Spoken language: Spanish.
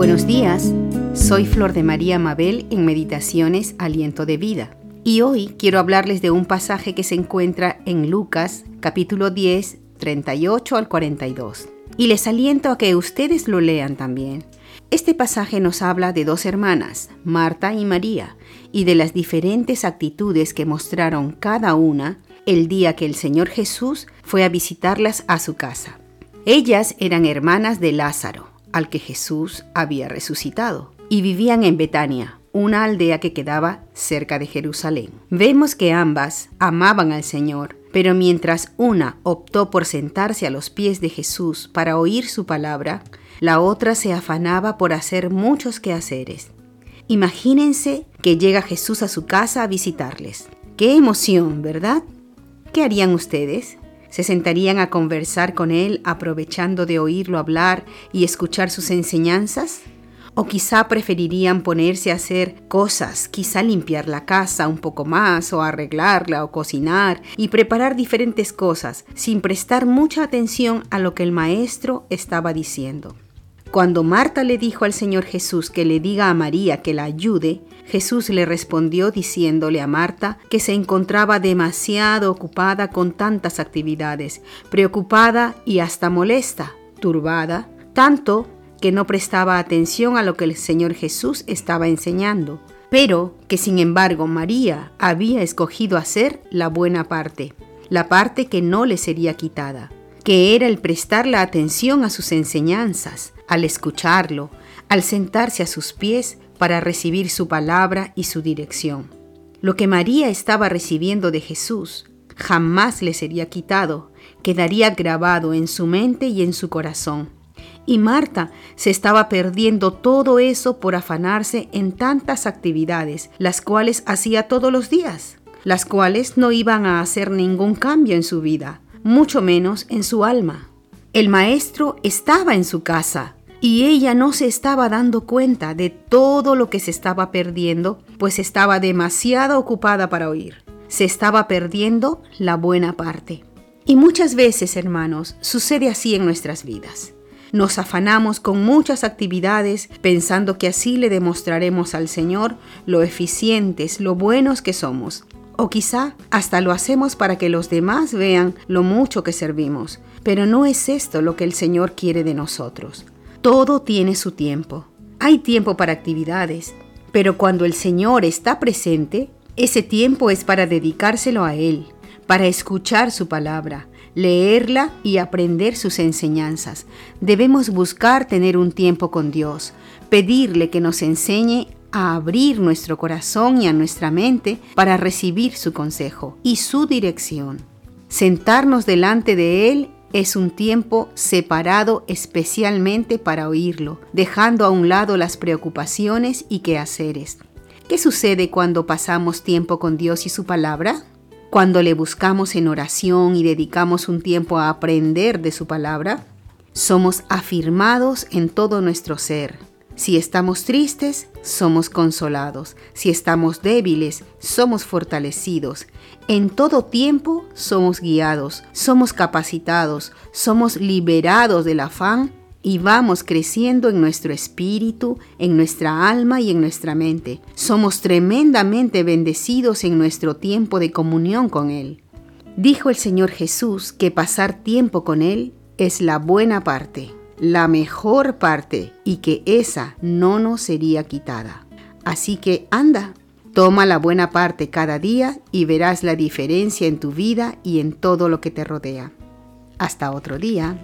Buenos días, soy Flor de María Mabel en Meditaciones Aliento de Vida. Y hoy quiero hablarles de un pasaje que se encuentra en Lucas capítulo 10, 38 al 42. Y les aliento a que ustedes lo lean también. Este pasaje nos habla de dos hermanas, Marta y María, y de las diferentes actitudes que mostraron cada una el día que el Señor Jesús fue a visitarlas a su casa. Ellas eran hermanas de Lázaro, al que Jesús había resucitado, y vivían en Betania, una aldea que quedaba cerca de Jerusalén. Vemos que ambas amaban al Señor, pero mientras una optó por sentarse a los pies de Jesús para oír su palabra, la otra se afanaba por hacer muchos quehaceres. Imagínense que llega Jesús a su casa a visitarles. ¡Qué emoción, ¿verdad? ¿Qué harían ustedes? ¿Se sentarían a conversar con Él aprovechando de oírlo hablar y escuchar sus enseñanzas? O quizá preferirían ponerse a hacer cosas, quizá limpiar la casa un poco más, o arreglarla, o cocinar, y preparar diferentes cosas, sin prestar mucha atención a lo que el maestro estaba diciendo. Cuando Marta le dijo al Señor Jesús que le diga a María que la ayude, Jesús le respondió diciéndole a Marta que se encontraba demasiado ocupada con tantas actividades, preocupada y hasta molesta, turbada, tanto que no prestaba atención a lo que el Señor Jesús estaba enseñando, pero que sin embargo María había escogido hacer la buena parte, la parte que no le sería quitada, que era el prestar la atención a sus enseñanzas, al escucharlo, al sentarse a sus pies para recibir su palabra y su dirección. Lo que María estaba recibiendo de Jesús jamás le sería quitado, quedaría grabado en su mente y en su corazón. Y Marta se estaba perdiendo todo eso por afanarse en tantas actividades, las cuales hacía todos los días, las cuales no iban a hacer ningún cambio en su vida, mucho menos en su alma. El maestro estaba en su casa, y ella no se estaba dando cuenta de todo lo que se estaba perdiendo, pues estaba demasiado ocupada para oír. Se estaba perdiendo la buena parte. Y muchas veces, hermanos, sucede así en nuestras vidas. Nos afanamos con muchas actividades pensando que así le demostraremos al Señor lo eficientes, lo buenos que somos. O quizá hasta lo hacemos para que los demás vean lo mucho que servimos. Pero no es esto lo que el Señor quiere de nosotros. Todo tiene su tiempo. Hay tiempo para actividades, pero cuando el Señor está presente, ese tiempo es para dedicárselo a Él, para escuchar su palabra, leerla y aprender sus enseñanzas. Debemos buscar tener un tiempo con Dios, pedirle que nos enseñe a abrir nuestro corazón y a nuestra mente para recibir su consejo y su dirección. Sentarnos delante de Él es un tiempo separado especialmente para oírlo, dejando a un lado las preocupaciones y quehaceres. ¿Qué sucede cuando pasamos tiempo con Dios y su palabra? Cuando le buscamos en oración y dedicamos un tiempo a aprender de su palabra, somos afirmados en todo nuestro ser. Si estamos tristes, somos consolados. Si estamos débiles, somos fortalecidos. En todo tiempo somos guiados, somos capacitados, somos liberados del afán y vamos creciendo en nuestro espíritu, en nuestra alma y en nuestra mente. Somos tremendamente bendecidos en nuestro tiempo de comunión con Él. Dijo el Señor Jesús que pasar tiempo con Él es la buena parte la mejor parte y que esa no nos sería quitada. Así que anda, toma la buena parte cada día y verás la diferencia en tu vida y en todo lo que te rodea. Hasta otro día.